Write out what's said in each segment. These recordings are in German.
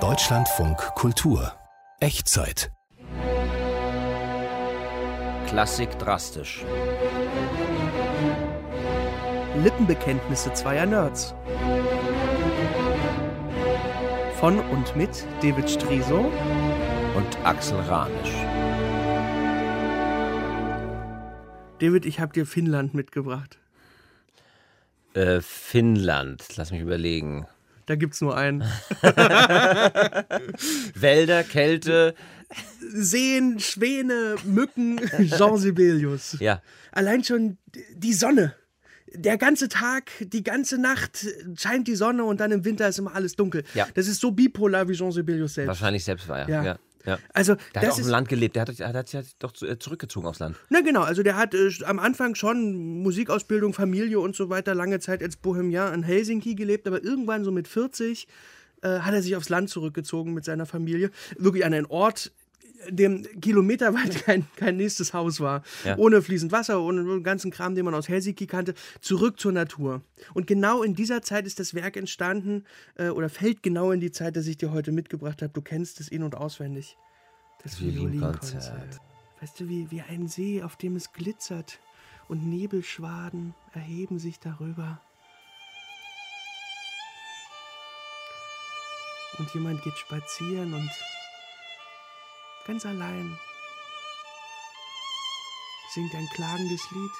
Deutschlandfunk Kultur Echtzeit Klassik drastisch. Lippenbekenntnisse zweier Nerds. Von und mit David Striso und Axel Ranisch. David, ich habe dir Finnland mitgebracht. Äh, Finnland, lass mich überlegen. Da gibt's nur einen. Wälder, Kälte. Seen, Schwäne, Mücken, Jean Sibelius. Ja. Allein schon die Sonne. Der ganze Tag, die ganze Nacht scheint die Sonne und dann im Winter ist immer alles dunkel. Ja. Das ist so bipolar wie Jean Sibelius selbst. Wahrscheinlich selbst war er. Ja. Ja. Ja. Also, Der hat das auch im Land gelebt. Der hat, der hat sich ja doch äh, zurückgezogen aufs Land. Na genau, also der hat äh, am Anfang schon Musikausbildung, Familie und so weiter, lange Zeit als Bohemian in Helsinki gelebt, aber irgendwann so mit 40 äh, hat er sich aufs Land zurückgezogen mit seiner Familie. Wirklich an einen Ort, dem kilometerweit kein, kein nächstes Haus war. Ja. Ohne fließend Wasser, ohne den ganzen Kram, den man aus Helsinki kannte. Zurück zur Natur. Und genau in dieser Zeit ist das Werk entstanden, äh, oder fällt genau in die Zeit, das ich dir heute mitgebracht habe. Du kennst es in- und auswendig. Das. Violinkonzert. Weißt du, wie, wie ein See, auf dem es glitzert und Nebelschwaden erheben sich darüber. Und jemand geht spazieren und ganz allein singt ein klagendes Lied,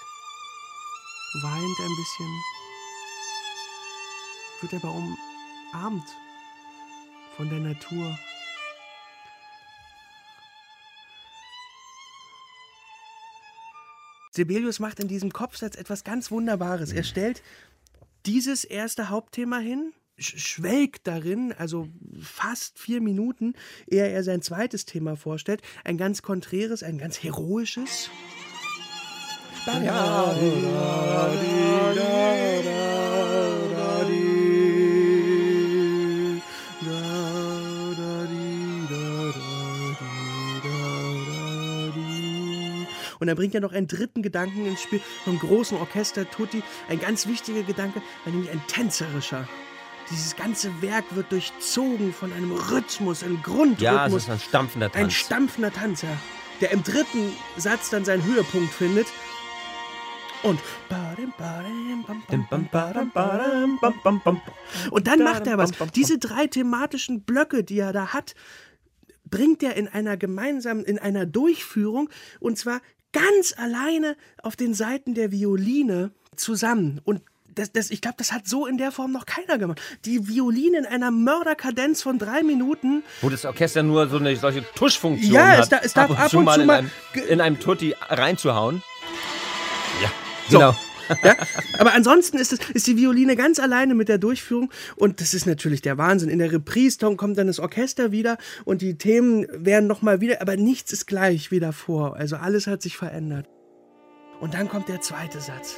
weint ein bisschen, wird aber umarmt von der Natur. Sibelius macht in diesem Kopfsatz etwas ganz Wunderbares. Er stellt dieses erste Hauptthema hin, schwelgt darin, also fast vier Minuten, ehe er sein zweites Thema vorstellt. Ein ganz konträres, ein ganz heroisches. Und dann bringt er noch einen dritten Gedanken ins Spiel vom großen Orchester Tutti. Ein ganz wichtiger Gedanke, nämlich ein tänzerischer. Dieses ganze Werk wird durchzogen von einem Rhythmus, einem Grundrhythmus. Ja, es ist ein stampfender Ein Tanz. stampfender Tanz, ja, der im dritten Satz dann seinen Höhepunkt findet. Und und dann macht er was. Diese drei thematischen Blöcke, die er da hat, bringt er in einer gemeinsamen, in einer Durchführung und zwar ganz alleine auf den Seiten der Violine zusammen. Und das, das, ich glaube, das hat so in der Form noch keiner gemacht. Die Violine in einer Mörderkadenz von drei Minuten Wo das Orchester nur so eine solche Tuschfunktion Ja, hat. es da- es darf ab und ab zu und mal, zu in, mal einem, in einem Tutti reinzuhauen. Ja, So. genau. Ja? Aber ansonsten ist, es, ist die Violine ganz alleine mit der Durchführung und das ist natürlich der Wahnsinn. In der Reprise kommt dann das Orchester wieder und die Themen werden nochmal wieder, aber nichts ist gleich wie davor. Also alles hat sich verändert. Und dann kommt der zweite Satz.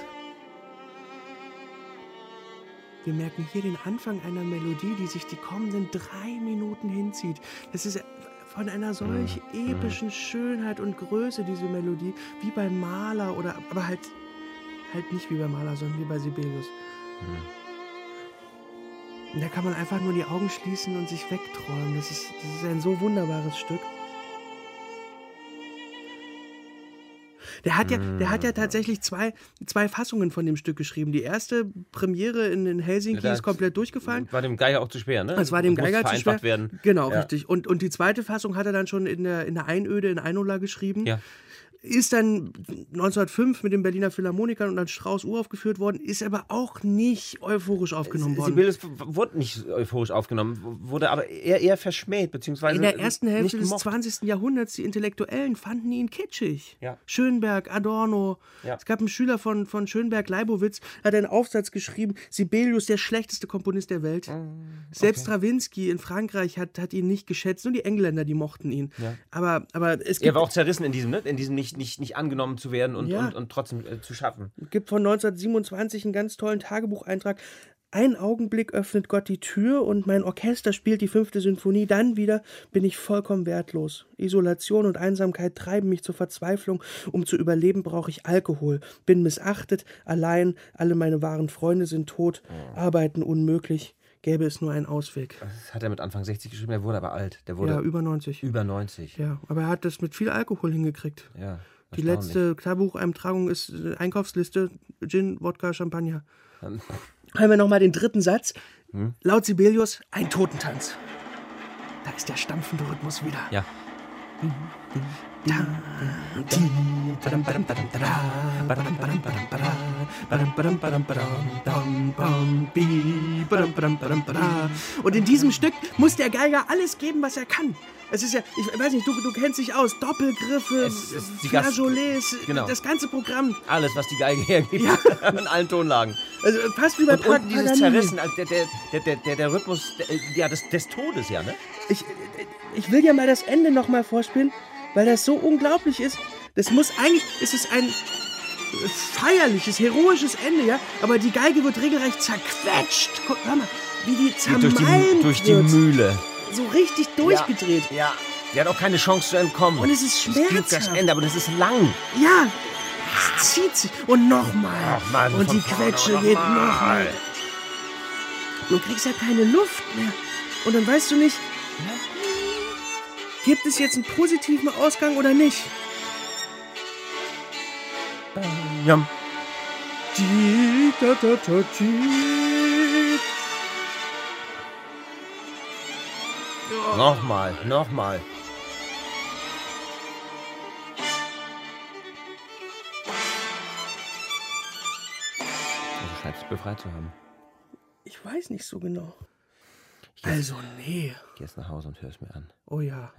Wir merken hier den Anfang einer Melodie, die sich die kommenden drei Minuten hinzieht. Das ist von einer solch epischen Schönheit und Größe, diese Melodie, wie bei Mahler oder aber halt halt nicht wie bei Mahler, sondern wie bei Sibelius. Und da kann man einfach nur die Augen schließen und sich wegträumen. Das ist, das ist ein so wunderbares Stück. Der hat ja, der hat ja tatsächlich zwei, zwei Fassungen von dem Stück geschrieben. Die erste Premiere in, in Helsinki Ja, ist komplett durchgefallen. War dem Geiger auch zu schwer, ne? Es war dem Geiger zu schwer. werden. Genau, Ja. richtig. Und, und die zweite Fassung hat er dann schon in der, in der Einöde in Einola geschrieben. Ja. Ist dann 1905 mit den Berliner Philharmonikern und dann Strauß uraufgeführt worden, ist aber auch nicht euphorisch aufgenommen worden. Sibelius wurde nicht euphorisch aufgenommen, wurde aber eher, eher verschmäht, beziehungsweise In der ersten Hälfte des gemocht. 20. Jahrhunderts, die Intellektuellen fanden ihn kitschig. Ja. Schönberg, Adorno. Ja. Es gab einen Schüler von, von Schönberg, Leibowitz, hat einen Aufsatz geschrieben, Sibelius, der schlechteste Komponist der Welt. Selbst Stravinsky in Frankreich hat, hat ihn nicht geschätzt, nur die Engländer, die mochten ihn. Aber, aber es gibt Er war auch zerrissen in diesem, ne? in diesem nicht, nicht, nicht angenommen zu werden und, Ja. und, und trotzdem äh, zu schaffen. gibt von 1927 einen ganz tollen Tagebucheintrag. Ein Augenblick öffnet Gott die Tür und mein Orchester spielt die fünfte Sinfonie. Dann wieder bin ich vollkommen wertlos. Isolation und Einsamkeit treiben mich zur Verzweiflung. Um zu überleben, brauche ich Alkohol. Bin missachtet, allein, alle meine wahren Freunde sind tot, arbeiten unmöglich. Gäbe es nur einen Ausweg. Das hat er mit Anfang 60 geschrieben, er wurde aber alt. Der wurde Ja, über 90. über 90. Ja, aber er hat das mit viel Alkohol hingekriegt. Ja. Die letzte Tagebucheintragung ist äh, Einkaufsliste: Gin, Wodka, Champagner. Ähm. Hören wir nochmal den dritten Satz. Hm? Laut Sibelius ein Totentanz. Da ist der stampfende Rhythmus wieder. Ja. Und in diesem Stück muss der Geiger alles geben, was er kann. Es ist ja, ich weiß nicht, du, du kennst dich aus, Doppelgriffe, Flageolets, Genau. das ganze Programm. Alles, was die Geige hergibt. In allen Tonlagen. Also fast wie bei Und unten dieses. Zerrissen, also der, der, der, der, der, Rhythmus der, ja, des, des Todes, ja, ne? Ich, ich will dir mal das Ende nochmal vorspielen, weil das so unglaublich ist. Das muss eigentlich, es ist ein feierliches, heroisches Ende, ja, aber die Geige wird regelrecht zerquetscht. Guck, hör mal, wie die Durch die, zermalmt durch die wird. Mühle. So richtig durchgedreht. Ja. Die hat auch keine Chance zu entkommen. Und es ist Es gibt das schmerzhaft. Ende, aber das ist lang. Ja, es zieht sich. Und nochmal. Mann, Und die Quetsche und geht nochmal. nochmal. Du kriegst ja keine Luft mehr. Und dann weißt du nicht, gibt es jetzt einen positiven Ausgang oder nicht? Ja. Die, da, da, da, die. Nochmal, nochmal. Du scheinst dich befreit zu haben. Ich weiß nicht so genau. Also, nee. Geh jetzt nach Hause und hör's mir an. Oh ja.